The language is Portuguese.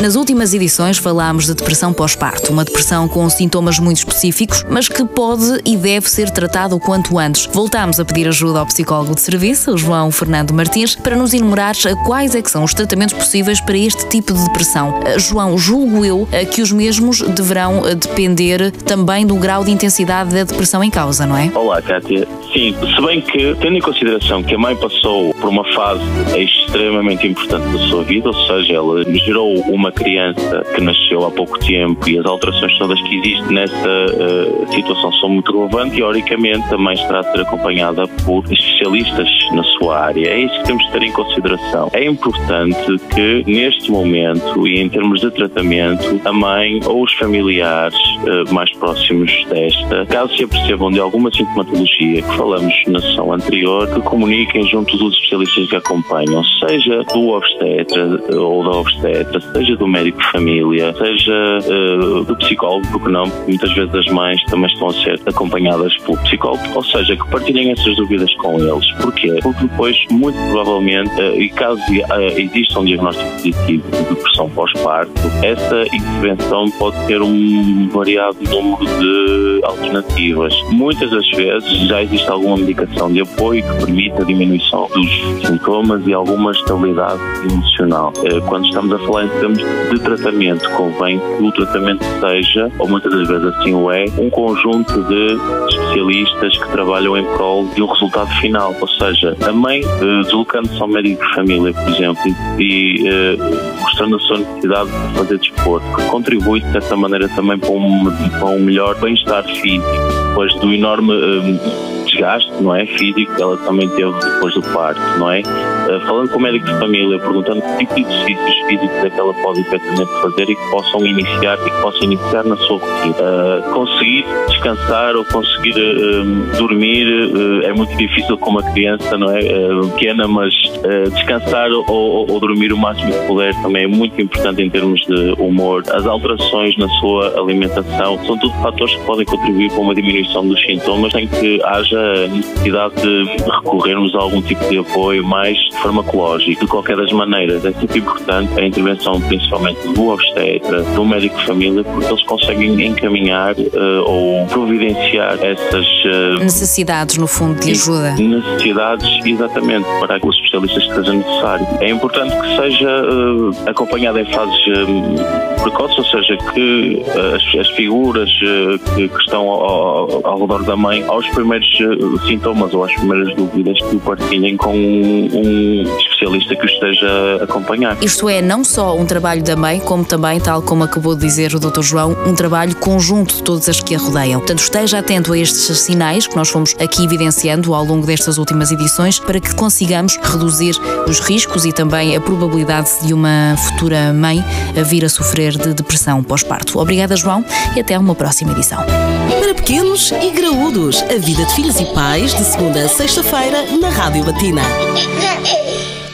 Nas últimas edições falámos de depressão pós-parto, uma depressão com sintomas muito específicos, mas que pode e deve ser tratada o quanto antes. Voltámos a pedir ajuda ao psicólogo de serviço, João Fernando Martins, para nos enumerar quais é são os tratamentos possíveis para este tipo de depressão. João, julgo eu que os mesmos deverão depender também do grau de intensidade da depressão em causa, não é? Olá, Kátia. Sim, se bem que, tendo em consideração que a mãe passou por uma fase extremamente importante da sua vida, ou seja, ela gerou uma uma criança que nasceu há pouco tempo e as alterações todas que existem nessa uh, situação são muito relevantes, teoricamente também estará a ser acompanhada por especialistas na sua área. É isso que temos de ter em consideração. É importante que neste momento e em termos de tratamento, a mãe ou os familiares uh, mais próximos desta, caso se apercebam de alguma sintomatologia que falamos na sessão anterior, que comuniquem junto dos especialistas que acompanham, seja do obstetra ou da obstetra, seja do médico de família, seja uh, do psicólogo, porque não, muitas vezes as mães também estão a ser acompanhadas pelo psicólogo, ou seja, que partilhem essas dúvidas com eles. Porquê? Porque depois, muito provavelmente, uh, e caso uh, exista um diagnóstico positivo de depressão pós-parto, essa intervenção pode ter um variado número de alternativas. Muitas das vezes já existe alguma medicação de apoio que permite a diminuição dos sintomas e alguma estabilidade emocional. Quando estamos a falar em termos de tratamento, convém que o tratamento seja, ou muitas das vezes assim o é, um conjunto de especialistas que trabalham em prol de um resultado final. Ou seja, a mãe, eh, deslocando-se ao médico de família, por exemplo, e eh, mostrando a sua necessidade de fazer desporto, que contribui de certa maneira também para um, para um melhor bem-estar físico, depois do enorme eh, desgaste, não é? Físico que ela também teve depois do parto, não é? Uh, falando com o médico de família, perguntando que tipo de exercícios físicos é que ela pode efetivamente fazer e que possam iniciar e que possam iniciar na sua rotina. Uh, conseguir descansar ou conseguir uh, dormir é muito difícil com uma criança, não é? pequena, mas descansar ou, ou, ou, dormir o máximo que puder também é muito importante em termos de humor. As alterações na sua alimentação são tudo fatores que podem contribuir para uma diminuição dos sintomas sem que haja necessidade de recorrermos a algum tipo de apoio mais farmacológico. De qualquer das maneiras, é muito importante a intervenção principalmente do obstetra, do médico de família, porque eles conseguem encaminhar uh, ou providenciar essas uh, necessidades, no fundo, de ajuda. Necessidades, exatamente, para os especialistas que seja necessário. É importante que seja uh, acompanhada em fases precoces, ou seja, que as, as figuras que, que, estão ao, ao, redor da mãe, aos primeiros sintomas ou as primeiras dúvidas que o partilhem com um, especialista que o esteja a acompanhar. Isto é, não só um trabalho da mãe, como também, tal como acabou de dizer o Dr. João, um trabalho conjunto de todas as que a rodeiam. Portanto, esteja atento a estes sinais que nós fomos aqui evidenciando ao longo destas últimas edições para que consigamos reduzir os riscos e também a probabilidade de uma futura mãe a vir a sofrer de depressão pós-parto. Obrigada, João, e até uma próxima edição. Para pequenos e graúdos, a vida de filhos e pais, de segunda a sexta-feira, na Rádio Batina.